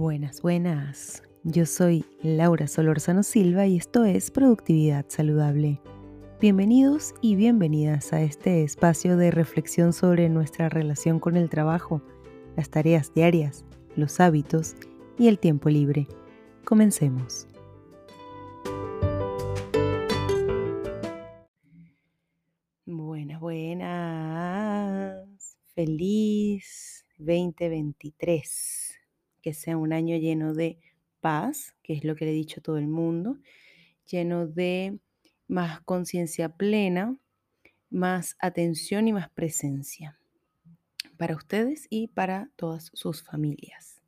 Buenas, buenas. Yo soy Laura Solorzano Silva y esto es Productividad Saludable. Bienvenidos y bienvenidas a este espacio de reflexión sobre nuestra relación con el trabajo, las tareas diarias, los hábitos y el tiempo libre. Comencemos. Buenas, buenas. Feliz 2023 que sea un año lleno de paz, que es lo que le he dicho a todo el mundo, lleno de más conciencia plena, más atención y más presencia para ustedes y para todas sus familias.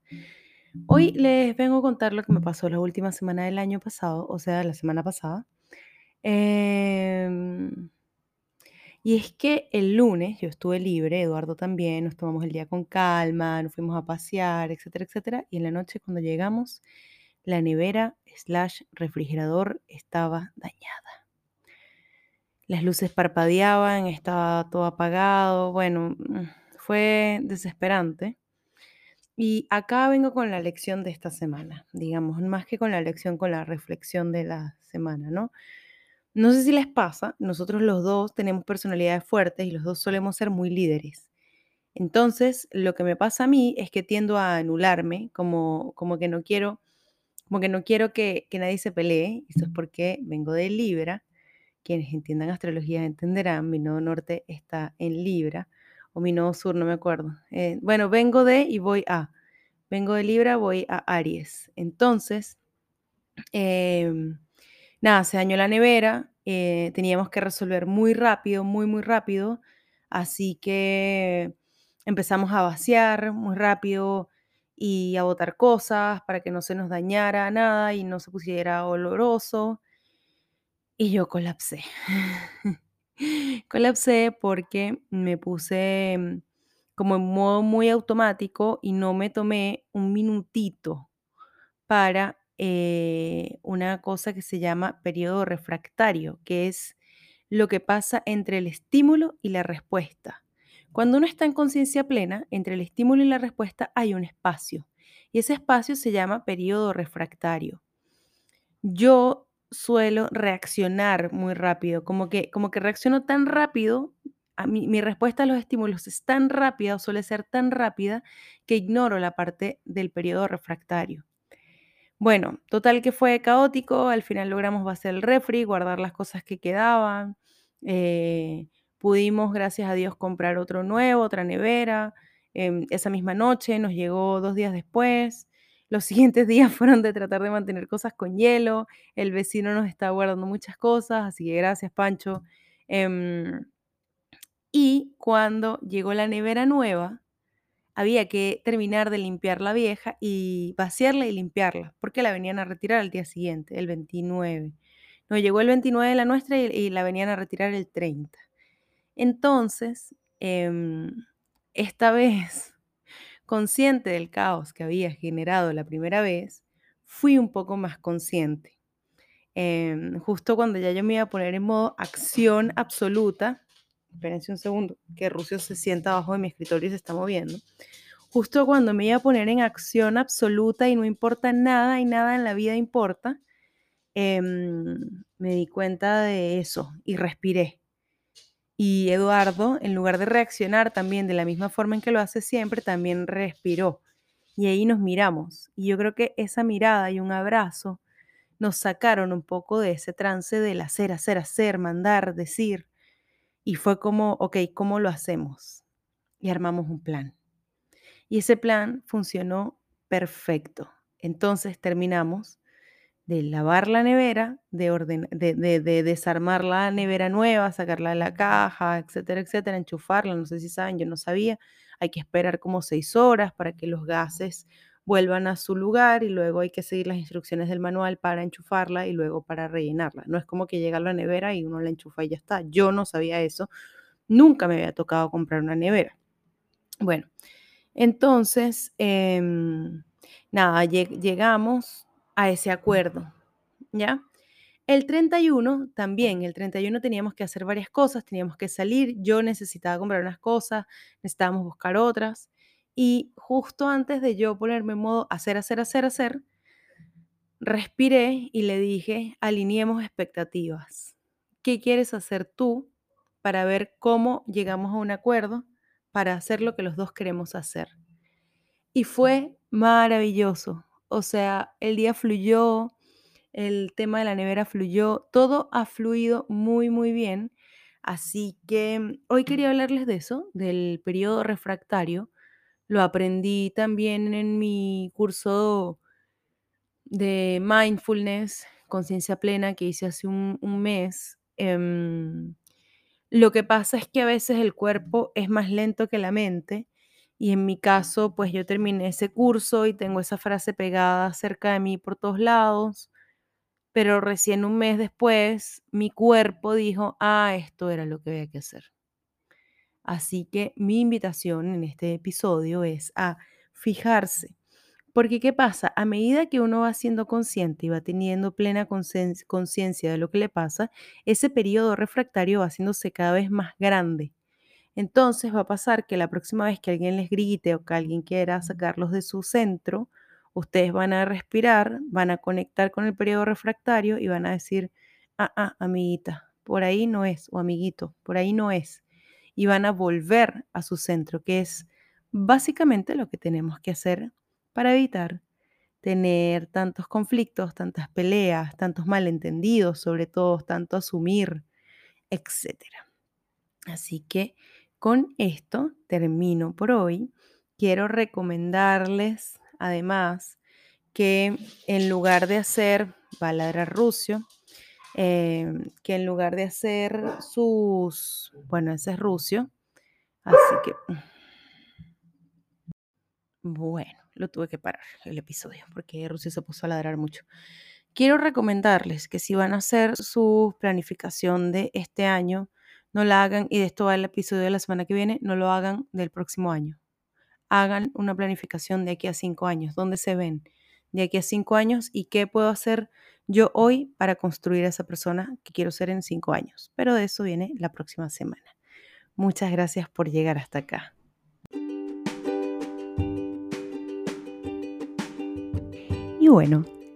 Hoy les vengo a contar lo que me pasó la última semana del año pasado, o sea, la semana pasada. Eh, y es que el lunes yo estuve libre, Eduardo también, nos tomamos el día con calma, nos fuimos a pasear, etcétera, etcétera. Y en la noche cuando llegamos, la nevera slash refrigerador estaba dañada. Las luces parpadeaban, estaba todo apagado. Bueno, mm, fue desesperante. Y acá vengo con la lección de esta semana, digamos, más que con la lección, con la reflexión de la semana, ¿no? No sé si les pasa, nosotros los dos tenemos personalidades fuertes y los dos solemos ser muy líderes. Entonces, lo que me pasa a mí es que tiendo a anularme, como, como que no quiero, como que no quiero que, nadie se pelee. Eso es porque vengo de Libra. Quienes entiendan astrología entenderán, mi nodo norte está en Libra, o mi nodo sur, no me acuerdo. Eh, bueno, vengo de y voy a. Vengo de Libra, voy a Aries. Entonces, em, nada, se dañó la nevera, eh, teníamos que resolver muy rápido, muy, muy rápido, así que empezamos a vaciar muy rápido y a botar cosas para que no se nos dañara nada y no se pusiera oloroso. Y yo colapsé. colapsé porque me puse mm, como en modo muy automático y no me tomé un minutito para eh, una cosa que se llama periodo refractario, que es lo que pasa entre el estímulo y la respuesta. Cuando uno está en conciencia plena, entre el estímulo y la respuesta hay un espacio, y ese espacio se llama periodo refractario. Yo suelo reaccionar muy rápido, como que, como que reacciono tan rápido, a mi, mi respuesta a los estímulos es tan rápida o suele ser tan rápida que ignoro la parte del periodo refractario. Bueno, total que fue caótico, al final logramos vaciar el refri, guardar las cosas que quedaban, eh, pudimos, gracias a Dios, comprar otro nuevo, otra nevera. Em, esa misma noche nos llegó dos días después. Los siguientes días fueron de tratar de mantener cosas con hielo. El vecino nos está guardando muchas cosas, así que gracias, Pancho. Em, y cuando llegó la nevera nueva, había que terminar de limpiar la vieja y vaciarla y limpiarla, porque la venían a retirar al día siguiente, el 29. Nos llegó el 29 de la nuestra y, la venían a retirar el 30. Entonces, em, esta vez, consciente del caos que había generado la primera vez, fui un poco más consciente. Em, justo cuando ya yo me iba a poner en modo acción absoluta, espérense un segundo, que Rucio se sienta abajo de mi escritorio y se está moviendo. Justo cuando me iba a poner en acción absoluta y no importa nada y nada en la vida importa, em, me di cuenta de eso y respiré. Y Eduardo, en lugar de reaccionar también de la misma forma en que lo hace siempre, también respiró. Y ahí nos miramos. Y yo creo que esa mirada y un abrazo nos sacaron un poco de ese trance del hacer, hacer, hacer, mandar, decir. Y fue como, ok, ¿cómo lo hacemos? Y armamos un plan. Y ese plan funcionó perfecto. Entonces terminamos de lavar la nevera, de, orden, de, de, desarmar la nevera nueva, sacarla de la caja, etcétera, etcétera, enchufarla. No sé si saben, yo no sabía. Hay que esperar como seis horas para que los gases vuelvan a su lugar y luego hay que seguir las instrucciones del manual para enchufarla y luego para rellenarla. No es como que llega la nevera y uno la enchufa y ya está. Yo no sabía eso. Nunca me había tocado comprar una nevera. Bueno, entonces, em, nada, llegamos a ese acuerdo, ¿ya? El 31 también, el 31 teníamos que hacer varias cosas, teníamos que salir, yo necesitaba comprar unas cosas, necesitábamos buscar otras Y justo antes de yo ponerme en modo hacer, hacer, hacer, hacer, respiré y le dije, alineemos expectativas. ¿Qué quieres hacer tú para ver cómo llegamos a un acuerdo para hacer lo que los dos queremos hacer? Y fue maravilloso. O sea, el día fluyó, el tema de la nevera fluyó, todo ha fluido muy, muy bien. Así que mm, hoy quería hablarles de eso, del periodo refractario. Lo aprendí también en mi curso de mindfulness, conciencia plena, que hice hace un, mes. Em, lo que pasa es que a veces el cuerpo es más lento que la mente y en mi caso, pues yo terminé ese curso y tengo esa frase pegada cerca de mí por todos lados, pero recién un mes después mi cuerpo dijo, ah, esto era lo que había que hacer. Así que mi invitación en este episodio es a fijarse porque, ¿qué pasa? A medida que uno va siendo consciente y va teniendo plena conciencia de lo que le pasa, ese periodo refractario va haciéndose cada vez más grande. Entonces va a pasar que la próxima vez que alguien les grite o que alguien quiera sacarlos de su centro, ustedes van a respirar, van a conectar con el periodo refractario y van a decir, ah, ah, amiguita, por ahí no es, o amiguito, por ahí no es. Y van a volver a su centro, que es básicamente lo que tenemos que hacer para evitar tener tantos conflictos, tantas peleas, tantos malentendidos, sobre todo tanto asumir, etc. Así que con esto termino por hoy. Quiero recomendarles además que en lugar de hacer baladra rucio, em, que en lugar de hacer sus, bueno, ese es rucio, así que, bueno, lo tuve que parar el episodio porque Rusia se puso a ladrar mucho. Quiero recomendarles que si van a hacer su planificación de este año, no la hagan, y de esto va el episodio de la semana que viene, no lo hagan del próximo año. Hagan una planificación de aquí a cinco años, dónde se ven de aquí a cinco años y qué puedo hacer yo hoy para construir a esa persona que quiero ser en cinco años. Pero de eso viene la próxima semana. Muchas gracias por llegar hasta acá. Y bueno,